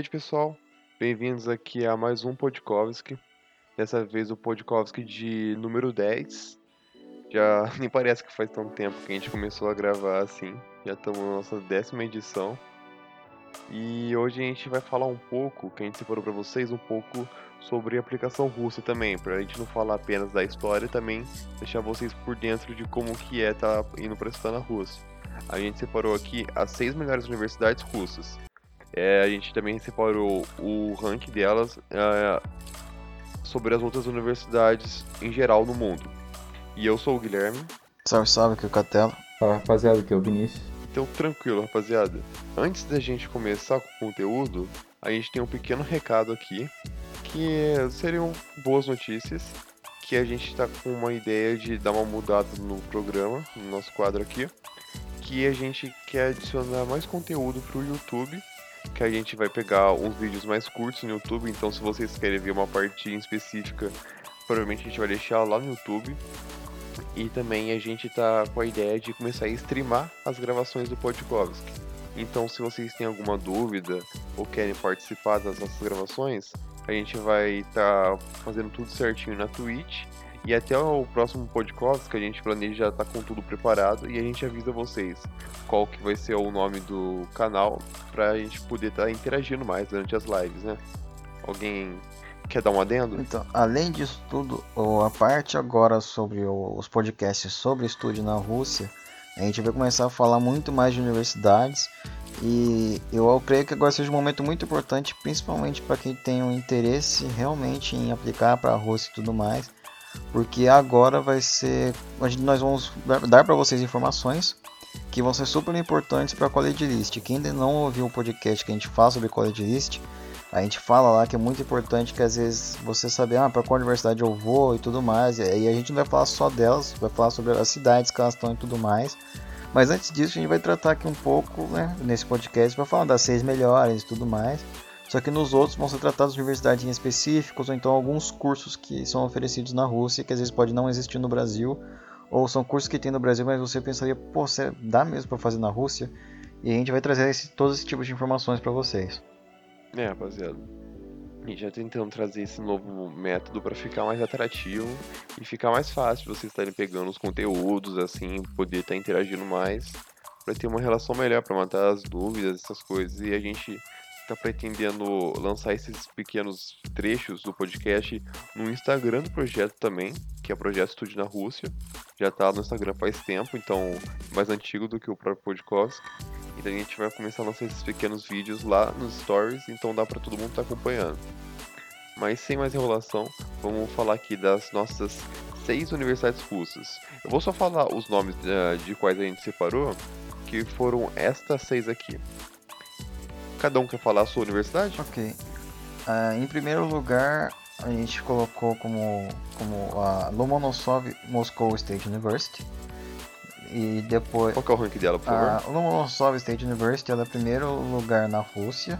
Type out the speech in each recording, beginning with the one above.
Privet, pessoal. Bem-vindos aqui a mais um Podkovski. Dessa vez o Podkovski de número 10. Já nem parece que faz tanto tempo que a gente começou a gravar assim. Já estamos na nossa décima edição. E hoje a gente vai falar um pouco, que a gente separou para vocês, um pouco sobre a aplicação russa também, para a gente não falar apenas da história, também deixar vocês por dentro de como que é estar tá indo para estudar na Rússia. A gente separou aqui as seis melhores universidades russas. É, a gente também separou o ranking delas é, sobre as outras universidades em geral no mundo. E eu sou o Guilherme. Salve, salve, aqui é o Catelo. Fala, rapaziada, aqui é o Vinícius. Então, tranquilo, rapaziada. Antes da gente começar com o conteúdo, a gente tem um pequeno recado aqui, que seriam boas notícias, que a gente está com uma ideia de dar uma mudada no programa, no nosso quadro aqui, que a gente quer adicionar mais conteúdo para o YouTube que a gente vai pegar uns vídeos mais curtos no YouTube, então se vocês querem ver uma parte específica, provavelmente a gente vai deixar lá no YouTube. E também a gente tá com a ideia de começar a streamar as gravações do podcast. Então se vocês têm alguma dúvida ou querem participar das nossas gravações, a gente vai estar tá fazendo tudo certinho na Twitch. E até o próximo podcast que a gente planeja estar tá com tudo preparado e a gente avisa vocês qual que vai ser o nome do canal pra gente poder estar tá interagindo mais durante as lives, né? Alguém quer dar um adendo? Então, além disso tudo, a parte agora sobre os podcasts sobre estúdio na Rússia, a gente vai começar a falar muito mais de universidades e eu creio que agora seja um momento muito importante, principalmente para quem tem um interesse realmente em aplicar para a Rússia e tudo mais, porque agora vai ser, nós vamos dar para vocês informações que vão ser super importantes para a College List. Quem ainda não ouviu o podcast que a gente fala sobre College List, a gente fala lá que é muito importante que às vezes você saber ah, para qual universidade eu vou e tudo mais. E a gente não vai falar só delas, vai falar sobre as cidades que elas estão e tudo mais. Mas antes disso, a gente vai tratar aqui um pouco, né, nesse podcast, para falar das seis melhores e tudo mais. Só que nos outros vão ser tratadas universidades em específicos ou então alguns cursos que são oferecidos na Rússia que às vezes pode não existir no Brasil ou são cursos que tem no Brasil, mas você pensaria, pô, dá mesmo para fazer na Rússia? E a gente vai trazer esse, todos esses tipos de informações para vocês. É, rapaziada. Gente já tentando trazer esse novo método para ficar mais atrativo e ficar mais fácil vocês estarem pegando os conteúdos, assim, poder estar interagindo mais, para ter uma relação melhor, para matar as dúvidas, essas coisas. E a gente está pretendendo lançar esses pequenos trechos do podcast no Instagram do projeto também, que é o Projeto Estúdio na Rússia. Já está no Instagram faz tempo, então mais antigo do que o próprio podcast. Então a gente vai começar a lançar esses pequenos vídeos lá nos stories, então dá para todo mundo estar tá acompanhando. Mas sem mais enrolação, vamos falar aqui das nossas seis universidades russas. Eu vou só falar os nomes uh, de quais a gente separou, que foram estas seis aqui. Cada um quer falar a sua universidade? Ok. Uh, em primeiro lugar, a gente colocou como, como a Lomonosov Moscow State University. E depois. Qual que é o ranking dela, por favor? A Lomonosov State University ela é o primeiro lugar na Rússia.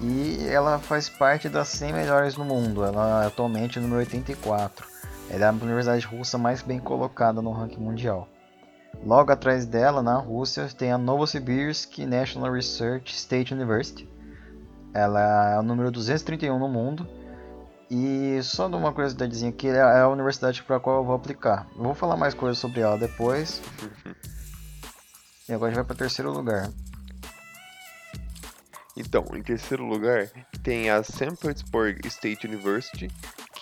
E ela faz parte das 100 melhores no mundo. Ela é atualmente é número 84. Ela é a universidade russa mais bem colocada no ranking mundial. Logo atrás dela, na Rússia, tem a Novosibirsk National Research State University. Ela é o número 231 no mundo. E só de uma curiosidadezinha aqui, é a universidade para a qual eu vou aplicar. Eu vou falar mais coisas sobre ela depois. e agora a gente vai para o terceiro lugar. Então, em terceiro lugar tem a St. Petersburg State University,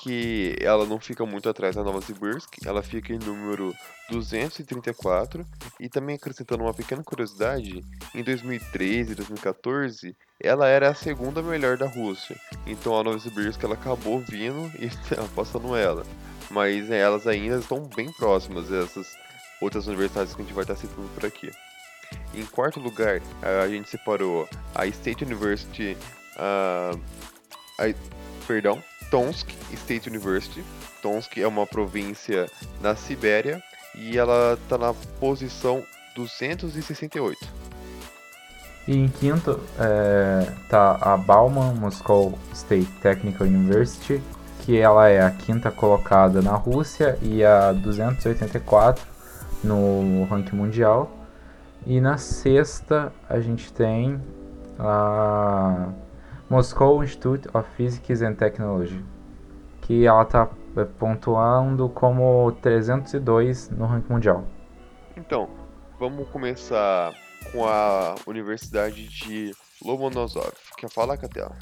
que ela não fica muito atrás da Novosibirsk, ela fica em número 234 e também acrescentando uma pequena curiosidade, em 2013 e 2014 ela era a segunda melhor da Rússia, então a Novosibirsk ela acabou vindo e passando ela, mas elas ainda estão bem próximas essas outras universidades que a gente vai estar citando por aqui. Em quarto lugar, a gente separou a State University, uh, a, perdão, Tomsk State University. Tomsk é uma província na Sibéria e ela está na posição 268. E em quinto está é, a Bauman Moscow State Technical University, que ela é a quinta colocada na Rússia e a 284 no ranking mundial. E na sexta a gente tem a Moscow Institute of Physics and Technology, que ela está é, pontuando como 302 no ranking mundial. Então, vamos começar com a Universidade de Lomonosov. Quer falar, Catela?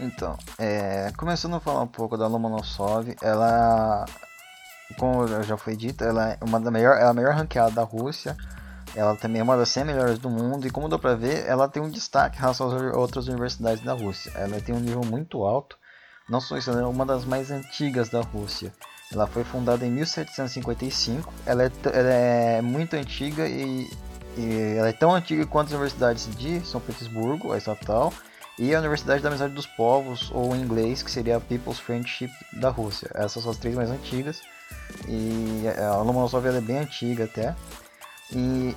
Então, é, começando a falar um pouco da Lomonosov, ela, como já foi dito, ela é uma da melhor, é a melhor ranqueada da Rússia. Ela também é uma das 100 melhores do mundo e como dá pra ver, ela tem um destaque em relação às outras universidades da Rússia. Ela tem um nível muito alto, não só isso, ela é uma das mais antigas da Rússia. Ela foi fundada em 1755, ela é, ela é muito antiga e, e, ela é tão antiga quanto as universidades de São Petersburgo, a estatal, e a Universidade da Amizade dos Povos, ou em inglês, que seria a People's Friendship da Rússia. Essas são as três mais antigas. E a Lomonosov é bem antiga até. E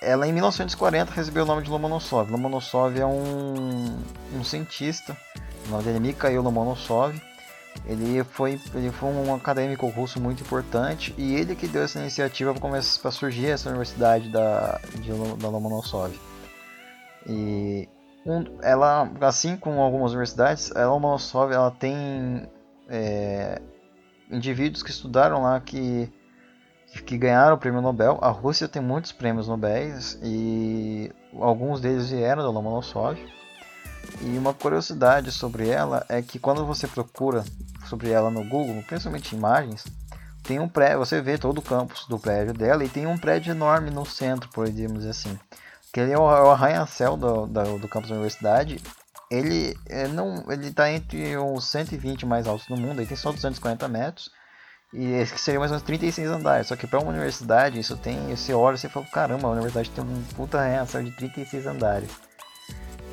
ela em 1940 recebeu o nome de Lomonosov. Lomonosov é um, um cientista, o nome dele é Mikhail Lomonosov. Ele foi, ele foi um acadêmico russo muito importante e ele que deu essa iniciativa para surgir essa universidade da, de, da Lomonosov. E um, ela, assim como algumas universidades, a Lomonosov ela tem é, indivíduos que estudaram lá que que ganharam o prêmio Nobel. A Rússia tem muitos prêmios Nobel e alguns deles vieram da Lomonosov. E uma curiosidade sobre ela é que quando você procura sobre ela no Google, principalmente imagens, tem um prédio, você vê todo o campus do prédio dela e tem um prédio enorme no centro, podemos dizer assim. Que ele é o, é arranha-céu do, do, do, campus da universidade. Ele é, não, ele está entre os 120 mais altos do mundo, ele tem só 240 metros e esse seria mais menos 36 andares. Só que para uma universidade, isso tem. Você olha e fala: caramba, a universidade tem um puta reação de 36 andares.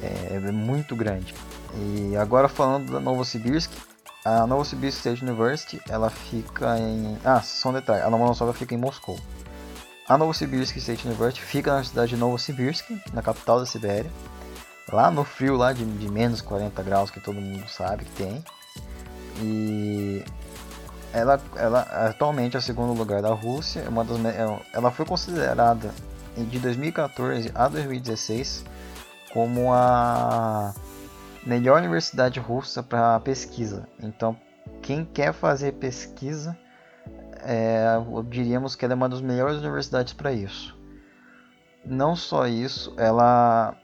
É, é, muito grande. E agora falando da Novosibirsk, a Novosibirsk State University ela fica em. Ah, só um detalhe: a Lomonosov fica em Moscou. A Novosibirsk State University fica na cidade de Novosibirsk, na capital da Sibéria. Lá no frio lá de, de menos 40 graus que todo mundo sabe que tem. E ela, ela atualmente é o segundo lugar da Rússia, uma das, é, ela foi considerada de 2014 a 2016 como a melhor universidade russa para pesquisa. Então, quem quer fazer pesquisa, é, diríamos que ela é uma das melhores universidades para isso. Não só isso, ela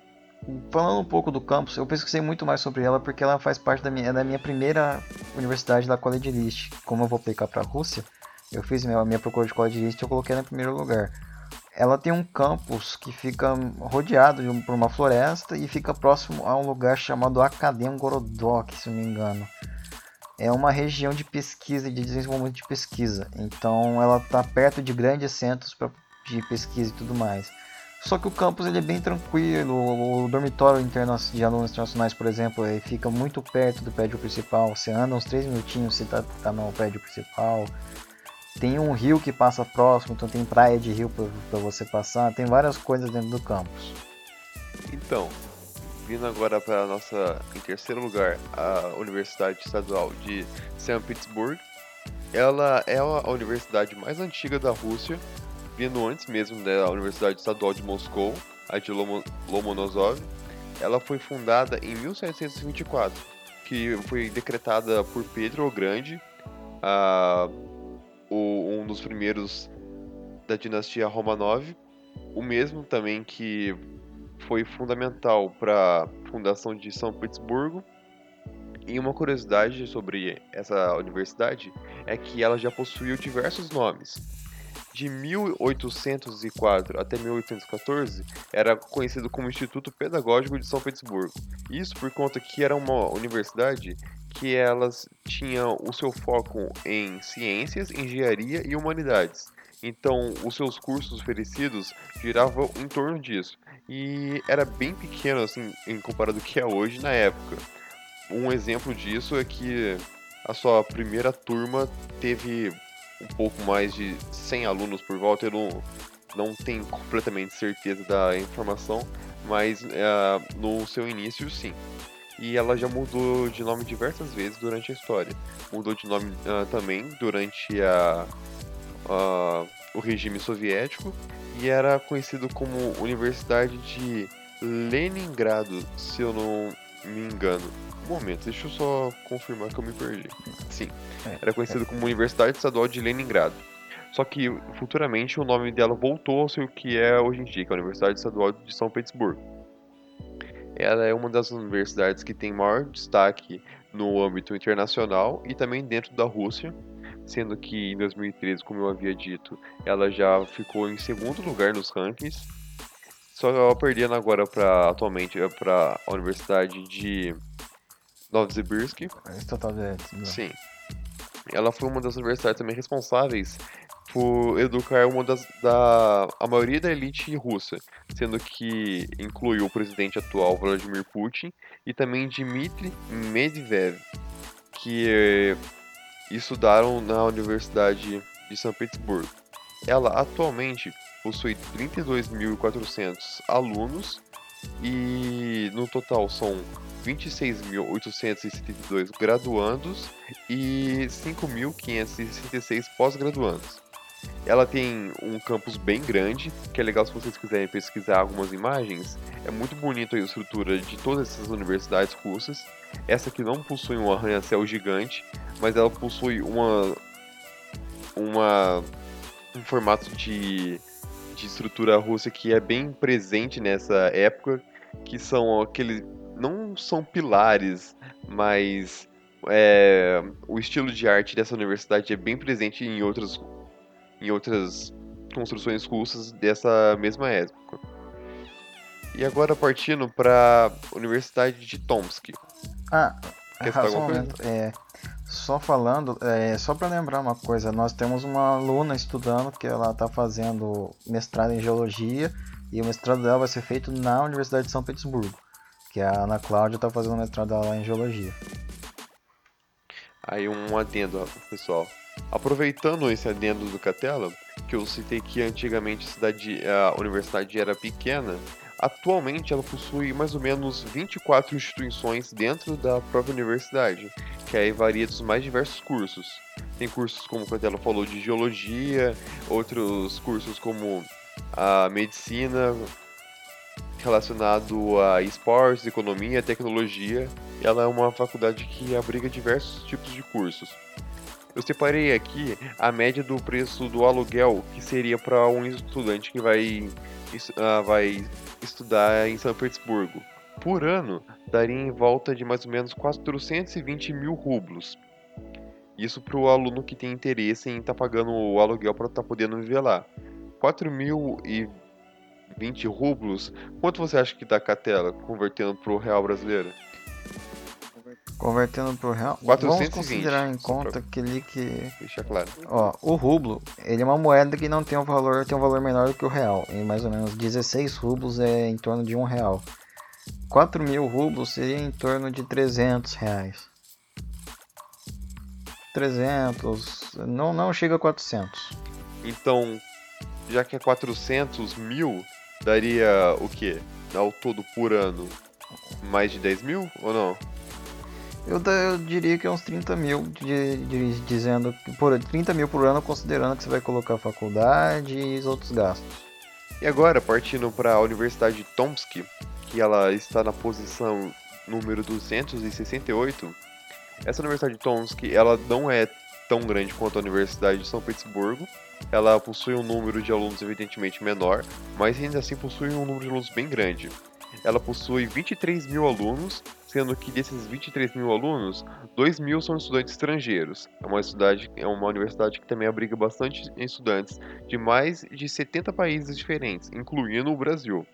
falando um pouco do campus, eu pesquisei muito mais sobre ela porque ela faz parte da minha, é da minha primeira universidade da College List. Como eu vou aplicar para a Rússia, eu fiz minha, minha procura de College List e eu coloquei em primeiro lugar. Ela tem um campus que fica rodeado de, por uma floresta e fica próximo a um lugar chamado Academ Gorodok, se não me engano. É uma região de pesquisa, de desenvolvimento de pesquisa. Então ela está perto de grandes centros pra, de pesquisa e tudo mais. Só que o campus ele é bem tranquilo, o dormitório interno de alunos internacionais, por exemplo, ele fica muito perto do prédio principal. Você anda uns 3 minutinhos, você está tá no prédio principal. Tem um rio que passa próximo, então tem praia de rio para você passar. Tem várias coisas dentro do campus. Então, vindo agora para a nossa, em terceiro lugar, a Universidade Estadual de São Petersburgo. Ela é a universidade mais antiga da Rússia vindo antes mesmo da Universidade Estadual de Moscou, a de Lomonosov. Ela foi fundada em 1724, que foi decretada por Pedro o Grande, o, um dos primeiros da dinastia Romanov, o mesmo também que foi fundamental para a fundação de São Petersburgo. E uma curiosidade sobre essa universidade é que ela já possuiu diversos nomes de 1804 até 1814 era conhecido como Instituto Pedagógico de São Petersburgo. Isso por conta que era uma universidade que elas tinham o seu foco em ciências, engenharia e humanidades. Então, os seus cursos oferecidos giravam em torno disso. E era bem pequeno assim em comparado ao que é hoje na época. Um exemplo disso é que a sua primeira turma teve um pouco mais de 100 alunos por volta, eu não, não tenho completamente certeza da informação, mas uh, no seu início sim. E ela já mudou de nome diversas vezes durante a história. Mudou de nome uh, também durante a, uh, o regime soviético e era conhecido como Universidade de Leningrado, se eu não me engano. Momento, deixa eu só confirmar que eu me perdi. Sim, É, era conhecido como Universidade Estadual de Leningrado. Só que futuramente o nome dela voltou ao seu que é hoje em dia, que é a Universidade Estadual de São Petersburgo. Ela é uma das universidades que tem maior destaque no âmbito internacional e também dentro da Rússia, sendo que em 2013, como eu havia dito, ela já ficou em segundo lugar nos rankings, só perdendo agora para atualmente para a Universidade de Novosibirsk, Esse total de... Sim. Ela foi uma das universidades também responsáveis por educar uma das da a maioria da elite russa, sendo que incluiu o presidente atual Vladimir Putin e também Dmitry Medvedev, que eh, estudaram na Universidade de São Petersburgo. Ela atualmente possui 32.400 alunos e no total são 26.872 graduandos e 5.566 pós-graduandos. Ela tem um campus bem grande, que é legal se vocês quiserem pesquisar algumas imagens. É muito bonito a estrutura de todas essas universidades russas. Essa aqui não possui um arranha-céu gigante, mas ela possui uma, uma um formato de, de estrutura russa que é bem presente nessa época, que são aqueles não são pilares, mas é, o estilo de arte dessa universidade é bem presente em outras, em outras construções russas dessa mesma época. E agora partindo para a Universidade de Tomsk. Ah, Quer um alguma. É, só falando, é, só para lembrar uma coisa, nós temos uma aluna estudando que ela está fazendo mestrado em geologia e o mestrado dela vai ser feito na Universidade de São Petersburgo, que a Ana Cláudia está fazendo mestrado lá em geologia. Aí um adendo, pessoal. Aproveitando esse adendo do Catela, que eu citei que antigamente a, cidade, a universidade era pequena, atualmente ela possui mais ou menos 24 instituições dentro da própria universidade, que aí varia dos mais diversos cursos. Tem cursos como o Catela falou de geologia, outros cursos como a medicina, relacionado a esportes, economia, tecnologia. Ela é uma faculdade que abriga diversos tipos de cursos. Eu separei aqui a média do preço do aluguel que seria para um estudante que vai, uh, vai estudar em São Petersburgo. Por ano, daria em volta de mais ou menos 420 mil rublos. Isso para o aluno que tem interesse em estar tá pagando o aluguel para estar tá podendo viver lá. 4.020 rublos, quanto você acha que dá a tela convertendo para o real brasileiro? Convertendo para o real, 420, vamos considerar em conta pra- aquele que Deixa claro. Ó, o rublo, ele é uma moeda que não tem um valor, tem um valor menor do que o real. Em mais ou menos 16 rublos é em torno de um real. 4 mil rublos seria em torno de 300 reais. 300, não, não chega a 400. Então, já que é 400 mil, daria o quê? Ao todo por ano? Mais de 10 mil ou não? Eu, eu diria que é uns 30 mil, de- de- dizendo que por 30 mil por ano, considerando que você vai colocar faculdade e os outros gastos. E agora, partindo para a Universidade de Tomsk, que ela está na posição número 268, essa Universidade de Tomsk, ela não é tão grande quanto a Universidade de São Petersburgo, ela possui um número de alunos evidentemente menor, mas ainda assim possui um número de alunos bem grande. Ela possui 23 mil alunos, sendo que desses 23 mil alunos, 2 mil são estudantes estrangeiros. É uma, estudade, é uma universidade que também abriga bastante estudantes de mais de 70 países diferentes, incluindo o Brasil.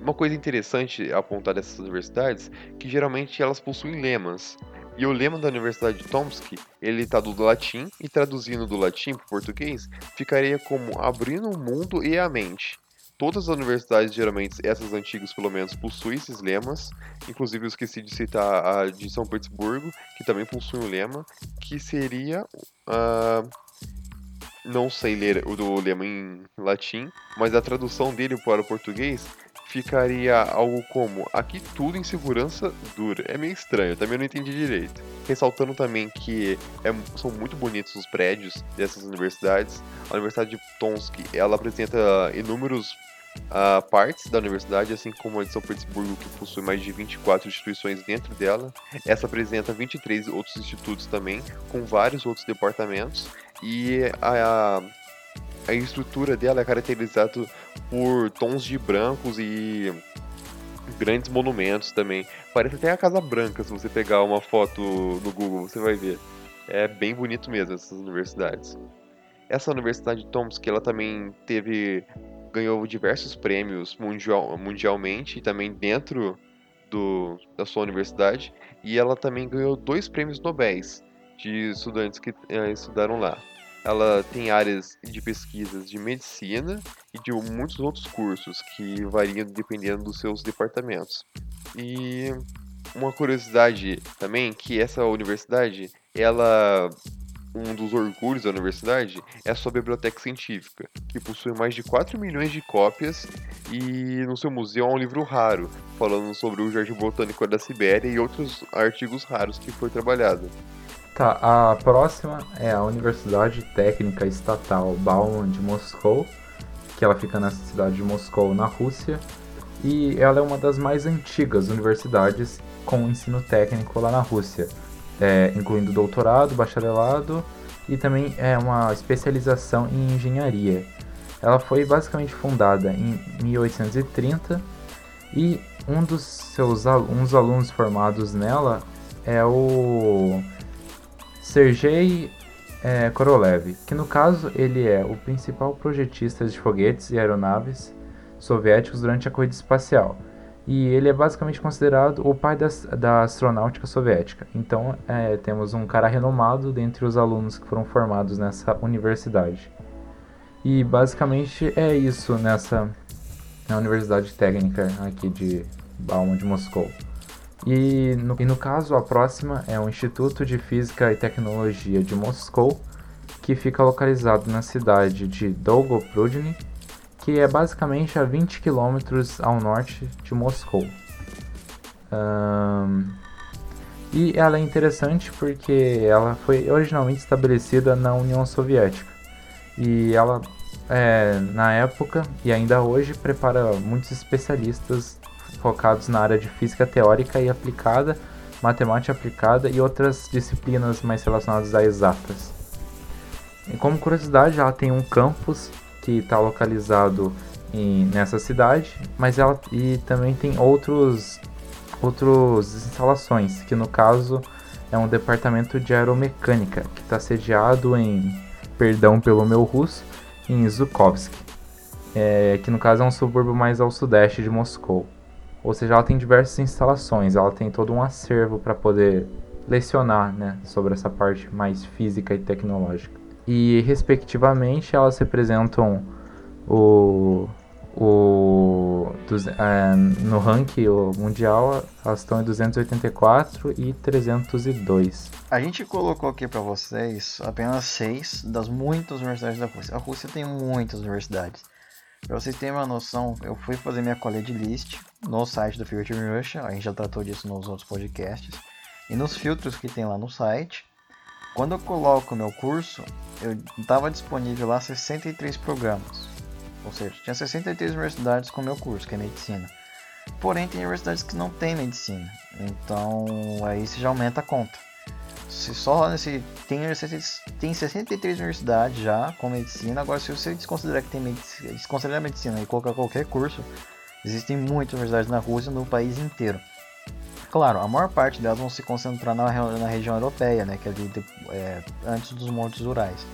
Uma coisa interessante apontar dessas universidades que geralmente elas possuem lemas. E o lema da Universidade de Tomsk, ele está do latim e traduzindo do latim para o português, ficaria como abrindo o mundo e a mente. Todas as universidades, geralmente, essas antigas pelo menos, possuem esses lemas. Inclusive eu esqueci de citar a de São Petersburgo, que também possui um lema, que seria. ah, não sei ler o do lema em latim, mas a tradução dele para o português ficaria algo como aqui tudo em segurança dura. É meio estranho, eu também não entendi direito. Ressaltando também que é- são muito bonitos os prédios dessas universidades. A Universidade de Tomsk, ela apresenta inúmeros a partes da universidade, assim como a de São Petersburgo, que possui mais de 24 instituições dentro dela. Essa apresenta 23 outros institutos também, com vários outros departamentos, e a, a estrutura dela é caracterizada por tons de brancos e grandes monumentos também. Parece até a Casa Branca, se você pegar uma foto no Google, você vai ver. É bem bonito mesmo essas universidades. Essa universidade de Tomsk, ela também teve ganhou diversos prêmios mundial, mundialmente e também dentro do, da sua universidade. E ela também ganhou dois prêmios Nobel de estudantes que eh, estudaram lá. Ela tem áreas de pesquisas de medicina e de muitos outros cursos que variam dependendo dos seus departamentos. E uma curiosidade também que essa universidade, ela um dos orgulhos da universidade é a sua biblioteca científica, que possui mais de 4 milhões de cópias e no seu museu há um livro raro, falando sobre o Jardim Botânico da Sibéria e outros artigos raros que foi trabalhado. Tá, a próxima é a Universidade Técnica Estatal Bauman de Moscou, que ela fica na cidade de Moscou, na Rússia, e ela é uma das mais antigas universidades com ensino técnico lá na Rússia é, incluindo doutorado, bacharelado e também é uma especialização em engenharia. Ela foi basicamente fundada em 1830 e um dos seus um alunos formados nela é o Sergei é, Korolev, que no caso ele é o principal projetista de foguetes e aeronaves soviéticos durante a corrida espacial e ele é basicamente considerado o pai das, da astronáutica soviética. Então, é, temos um cara renomado dentre os alunos que foram formados nessa universidade. E basicamente é isso nessa na Universidade Técnica aqui de Bauman de Moscou. E no, e no caso, a próxima é o Instituto de Física e Tecnologia de Moscou, que fica localizado na cidade de Dolgoprudny, que é basicamente a 20 quilômetros ao norte de Moscou. Um, e ela é interessante porque ela foi originalmente estabelecida na União Soviética. E ela, é, na época e ainda hoje, prepara muitos especialistas focados na área de física teórica e aplicada, matemática aplicada e outras disciplinas mais relacionadas a exatas. E como curiosidade, ela tem um campus que está localizado em, nessa cidade, mas ela e também tem outros outras instalações, que no caso é um departamento de aeromecânica que está sediado em, perdão pelo meu russo, em Zhukovsk, é, que no caso é um subúrbio mais ao sudeste de Moscou. Ou seja, ela tem diversas instalações, ela tem todo um acervo para poder lecionar né, sobre essa parte mais física e tecnológica e respectivamente elas representam o, o dos, é, no ranking mundial elas estão em 284 e 302. A gente colocou aqui para vocês apenas seis das muitas universidades da Rússia. A Rússia tem muitas universidades. Para vocês terem uma noção, eu fui fazer minha college list no site do Future Russia, a gente já tratou disso nos outros podcasts, e nos filtros que tem lá no site. Quando eu coloco meu curso, eu estava disponível lá 63 programas. Ou seja, tinha 63 universidades com meu curso, que é medicina. Porém, tem universidades que não tem medicina. Então, aí você já aumenta a conta. Se só nesse tem, tem 63 universidades já com medicina. Agora, se você desconsiderar que tem medicina, desconsiderar medicina e colocar qualquer curso, existem muitas universidades na Rússia no país inteiro. Claro, a maior parte delas vão se concentrar na, na região europeia, né, que é é, antes dos Montes Urais.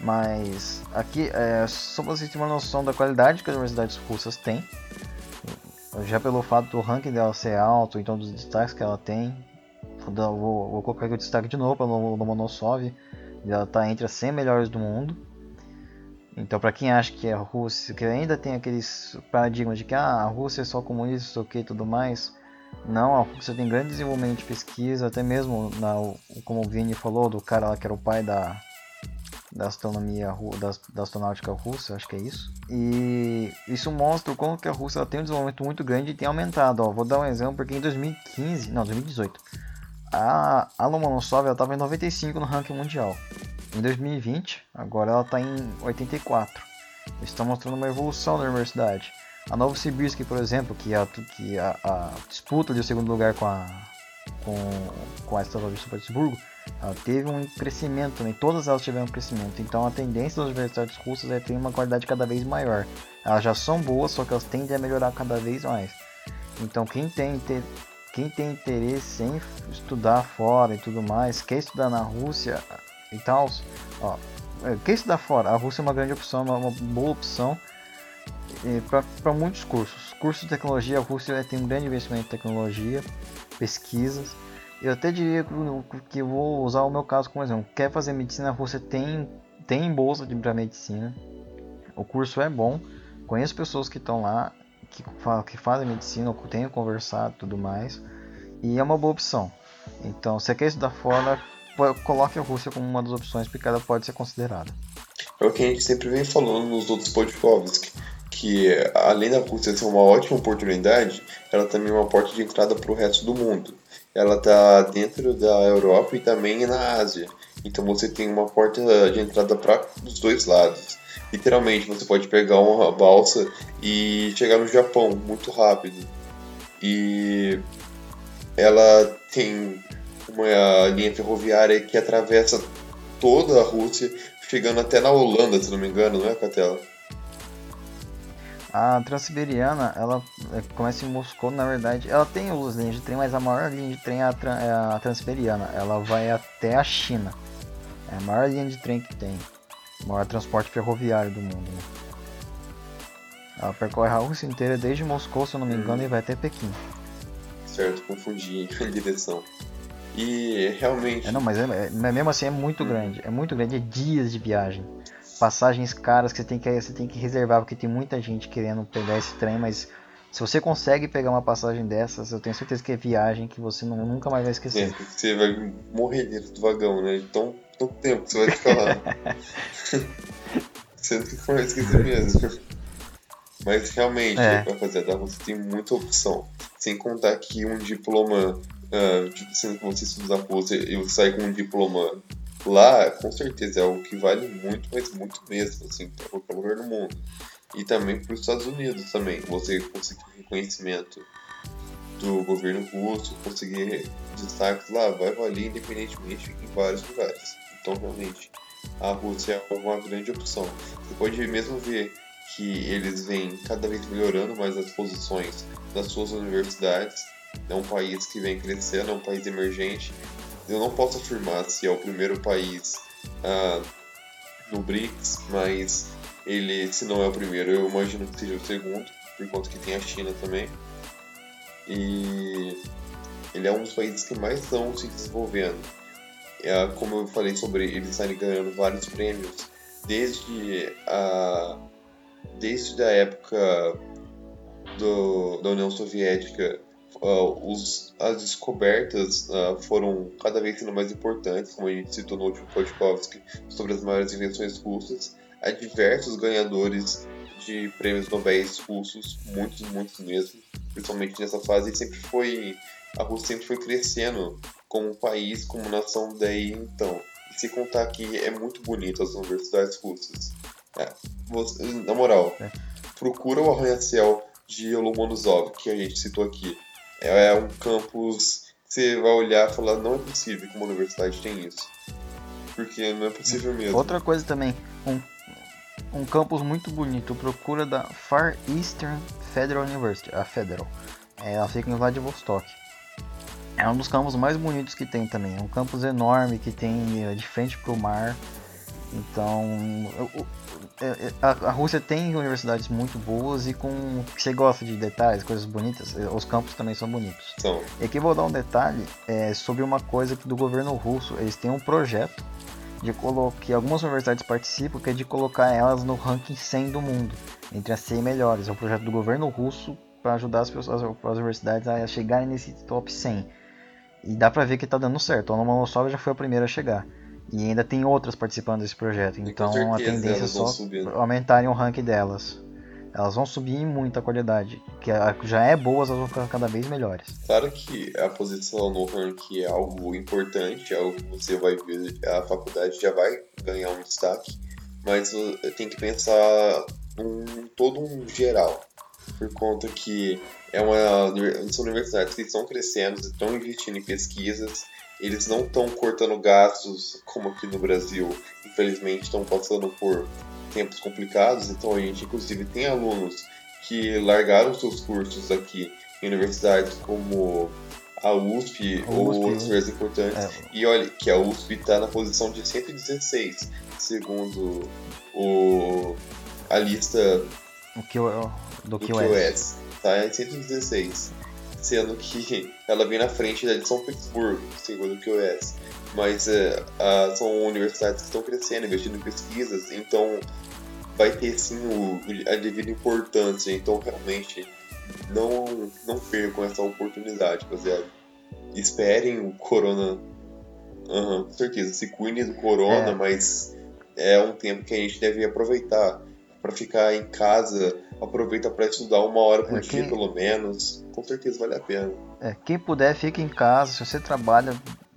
Mas aqui, é, só para vocês terem uma noção da qualidade que as universidades russas têm, já pelo fato do ranking dela ser alto, então dos destaques que ela tem, vou, vou colocar aqui o destaque de novo no Lomonosov, ela está entre as 100 melhores do mundo. Então, para quem acha que a Rússia, que ainda tem aqueles paradigmas de que ah, a Rússia é só comunista, o que tudo mais, não, a Rússia tem grande desenvolvimento de pesquisa, até mesmo, na, como o Vini falou, do cara lá que era o pai da, da astronomia, da, da astronáutica russa, acho que é isso. E isso mostra o como que a Rússia tem um desenvolvimento muito grande e tem aumentado. Ó, vou dar um exemplo, porque em 2015, não, 2018, a, a Lomonosov estava em 95 no ranking mundial. Em 2020, agora ela está em 84. Isso está mostrando uma evolução da universidade. A Novosibirsk, por exemplo, que, a, que a, a disputa de segundo lugar com a com, com a Estadual de São Petersburgo, ela teve um crescimento também, todas elas tiveram um crescimento. Então a tendência das universidades russas é ter uma qualidade cada vez maior. Elas já são boas, só que elas tendem a melhorar cada vez mais. Então quem tem, ter, quem tem interesse em estudar fora e tudo mais, quer estudar na Rússia e tal, ó, é, quer estudar fora, a Rússia é uma grande opção, uma, uma boa opção para muitos cursos. Cursos de tecnologia, a Rússia tem um grande investimento em tecnologia, pesquisas. Eu até diria que vou usar o meu caso como exemplo. Quer fazer medicina, a Rússia tem, tem bolsa para medicina. O curso é bom. Conheço pessoas que estão lá, que, que fazem medicina, tenho conversado tudo mais. E é uma boa opção. Então, se você quer estudar fora, coloque a Rússia como uma das opções, porque ela pode ser considerada. É o que a gente sempre vem falando nos outros podcasts, que além da Rússia ser uma ótima oportunidade, ela também é uma porta de entrada para o resto do mundo. Ela está dentro da Europa e também na Ásia. Então você tem uma porta de entrada para os dois lados. Literalmente, você pode pegar uma balsa e chegar no Japão muito rápido. E ela tem uma linha ferroviária que atravessa toda a Rússia, chegando até na Holanda, se não me engano, não é, Catela? A Transiberiana, ela é, começa em Moscou, na verdade, ela tem duas linhas de trem, mas a maior linha de trem é a, é a Transiberiana. Ela vai até a China. É a maior linha de trem que tem. O maior transporte ferroviário do mundo. Né? Ela percorre a Rússia inteira desde Moscou, se eu não me engano, hum. e vai até Pequim. Certo, confundi a direção. E realmente. É, não, mas é, é, mesmo assim é muito hum. grande. É muito grande, é dias de viagem passagens caras que você tem que, você tem que reservar, porque tem muita gente querendo pegar esse trem, mas se você consegue pegar uma passagem dessas, eu tenho certeza que é viagem que você não, nunca mais vai esquecer. É, você vai morrer dentro do vagão, né? Então, tanto tempo que você vai ficar lá. você nunca vai esquecer mesmo. Mas realmente, é. rapaziada, você tem muita opção. Sem contar que um diploma, uh, tipo, se você estudar você, eu sair com um diploma Lá, com certeza, é algo que vale muito, mas muito mesmo, assim, para qualquer lugar do mundo. E também para os Estados Unidos também. Você conseguir reconhecimento do governo russo, conseguir destaques lá, vai valer independentemente em vários lugares. Então, realmente, a Rússia é uma grande opção. Você pode mesmo ver que eles vêm cada vez melhorando mais as posições das suas universidades. É um país que vem crescendo, é um país emergente eu não posso afirmar se é o primeiro país uh, no BRICS, mas ele, se não é o primeiro, eu imagino que seja o segundo, por conta que tem a China também. E ele é um dos países que mais estão se desenvolvendo. É, como eu falei sobre eles estarem ganhando vários prêmios desde a desde a época do, da União Soviética uh, os, as descobertas uh, foram cada vez sendo mais importantes, como a gente citou no último podcast sobre as maiores invenções russas. Há diversos ganhadores de prêmios Nobel russos, muitos, muitos mesmo, principalmente nessa fase, sempre foi a Rússia sempre foi crescendo como país, como nação daí então. E se contar que é muito bonito as universidades russas. É, você, na moral, é. procura o arranha-céu de Lomonosov, que a gente citou aqui. É, um campus que você vai olhar e falar, não é possível que uma universidade tenha isso. Porque não é possível mesmo. Outra coisa também, um, um campus muito bonito, procura da Far Eastern Federal University, a Federal. É, ela fica em Vladivostok. É um dos campos mais bonitos que tem também. É um campus enorme que tem é, de frente para o mar. Então, é, é, a, Rússia tem universidades muito boas e com. Você gosta de detalhes, coisas bonitas, os campos também são bonitos. São. E aqui vou dar um detalhe é, sobre uma coisa que do governo russo. Eles têm um projeto de que algumas universidades participam, que é de colocar elas no ranking 100 do mundo, entre as 100 melhores. É um projeto do governo russo para ajudar as pessoas, as universidades a chegarem nesse top 100. E dá pra ver que tá dando certo. A Lomonosov já foi a primeira a chegar. E ainda tem outras participando desse projeto. Então a tendência é só aumentarem o ranking delas. Elas vão subir muito a qualidade. Que já é boa, elas vão ficar cada vez melhores. Claro que a posição no ranking é algo importante, é algo que você vai ver, a faculdade já vai ganhar um destaque, mas tem que pensar num todo um geral. Por conta que é uma, são universidades que estão crescendo, estão investindo em pesquisas, eles não estão cortando gastos como aqui no Brasil, infelizmente estão passando por tempos complicados, então a gente inclusive tem alunos que largaram seus cursos aqui em universidades como a USP, a ou outras universidades importantes, é. e olha que a USP está na posição de 116, segundo o, a lista o que eu, do, do QS. Está em 116, sendo que ela vem na frente da de São Petersburgo, segundo o QS. Mas é, a, são universidades que estão crescendo, investindo em pesquisas, então vai ter sim o, a devida importância. Então realmente não, não percam essa oportunidade, rapaziada. Esperem o corona. Uhum, com certeza, se cuidem do corona, é. mas é um tempo que a gente deve aproveitar para ficar em casa. Aproveita para estudar uma hora por é, dia, quem... pelo menos. Com certeza vale a pena. É, quem puder, fique em casa. Se você trabalha,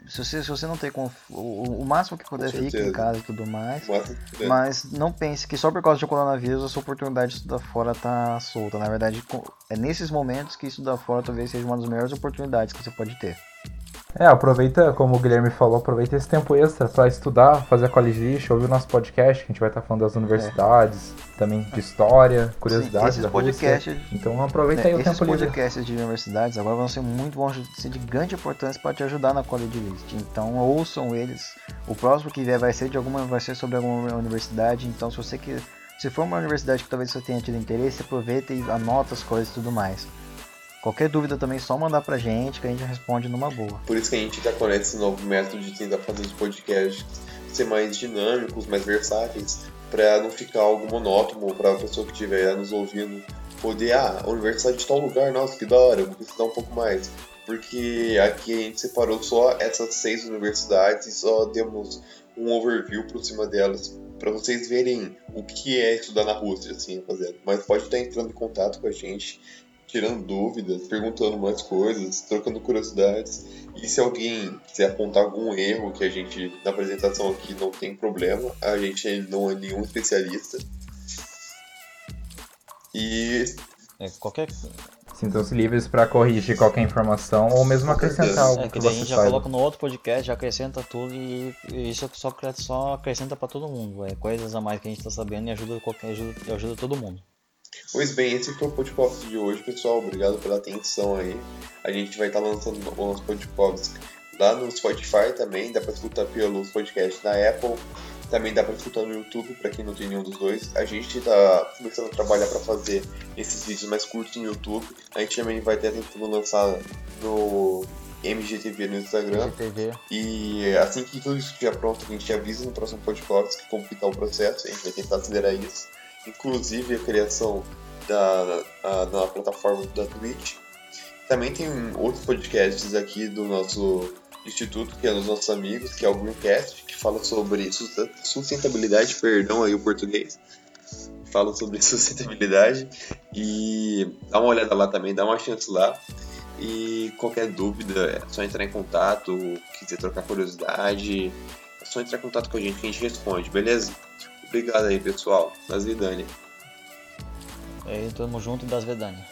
se você, se você não tem conf... o, o máximo que puder, fique em casa e tudo mais. Mas não pense que só por causa do coronavírus a sua oportunidade de estudar fora tá solta. Na verdade, é nesses momentos que estudar fora talvez seja uma das melhores oportunidades que você pode ter. É, aproveita, como o Guilherme falou, aproveita esse tempo extra para estudar, fazer a college list, ouvir o nosso podcast, que a gente vai estar tá falando das universidades, é. também de história, curiosidades Sim, da podcasts, Rússia. Então aproveita né, aí o tempo livre. Esses podcasts de universidades agora vão ser muito bons, ser de grande importância para te ajudar na college list. Então ouçam eles. O próximo que vier vai ser de alguma, vai ser sobre alguma universidade. Então se você que se for uma universidade que talvez você tenha tido interesse, aproveita e anota as coisas e tudo mais. Qualquer dúvida também, só mandar pra gente que a gente responde numa boa. Por isso que a gente tá com esse novo método de tentar fazer os podcasts ser mais dinâmicos, mais versáteis, para não ficar algo monótono, para a pessoa que estiver nos ouvindo poder, ah, a universidade de tal lugar, nossa, que da hora, eu vou precisar um pouco mais. Porque aqui a gente separou só essas seis universidades e só demos um overview por cima delas para vocês verem o que é estudar na Rússia, assim, rapaziada. Mas pode estar entrando em contato com a gente tirando dúvidas, perguntando mais coisas, trocando curiosidades. E se alguém quiser apontar algum erro que a gente, na apresentação aqui, não tem problema, a gente não é nenhum especialista. E. É, qualquer. Sintam-se livres para corrigir qualquer informação ou mesmo acrescentar algo. É, que, que a gente já saiba. coloca no outro podcast, já acrescenta tudo e isso só, só acrescenta para todo mundo. É coisas a mais que a gente está sabendo e ajuda, qualquer, ajuda, ajuda todo mundo. Pois bem, esse foi o podcast de hoje, pessoal. Obrigado pela atenção aí. A gente vai estar tá lançando o nosso podcast lá no Spotify também. Dá para escutar pelos podcasts na Apple. Também dá para escutar no YouTube, para quem não tem nenhum dos dois. A gente está começando a trabalhar para fazer esses vídeos mais curtos no YouTube. A gente também vai ter tentando lançar no MGTV no Instagram. MGTV. E assim que tudo isso estiver pronto, a gente avisa no próximo podcast como que tá o processo. A gente vai tentar acelerar isso inclusive a criação da, a, da plataforma da Twitch. Também tem outros podcasts aqui do nosso instituto, que é dos nossos amigos, que é o Greencast, que fala sobre sustentabilidade, perdão aí o português, fala sobre sustentabilidade e dá uma olhada lá também, dá uma chance lá. E qualquer dúvida é só entrar em contato, quiser trocar curiosidade, é só entrar em contato com a gente que a gente responde, beleza? Obrigado aí, pessoal. Das É, tamo junto das Vedani.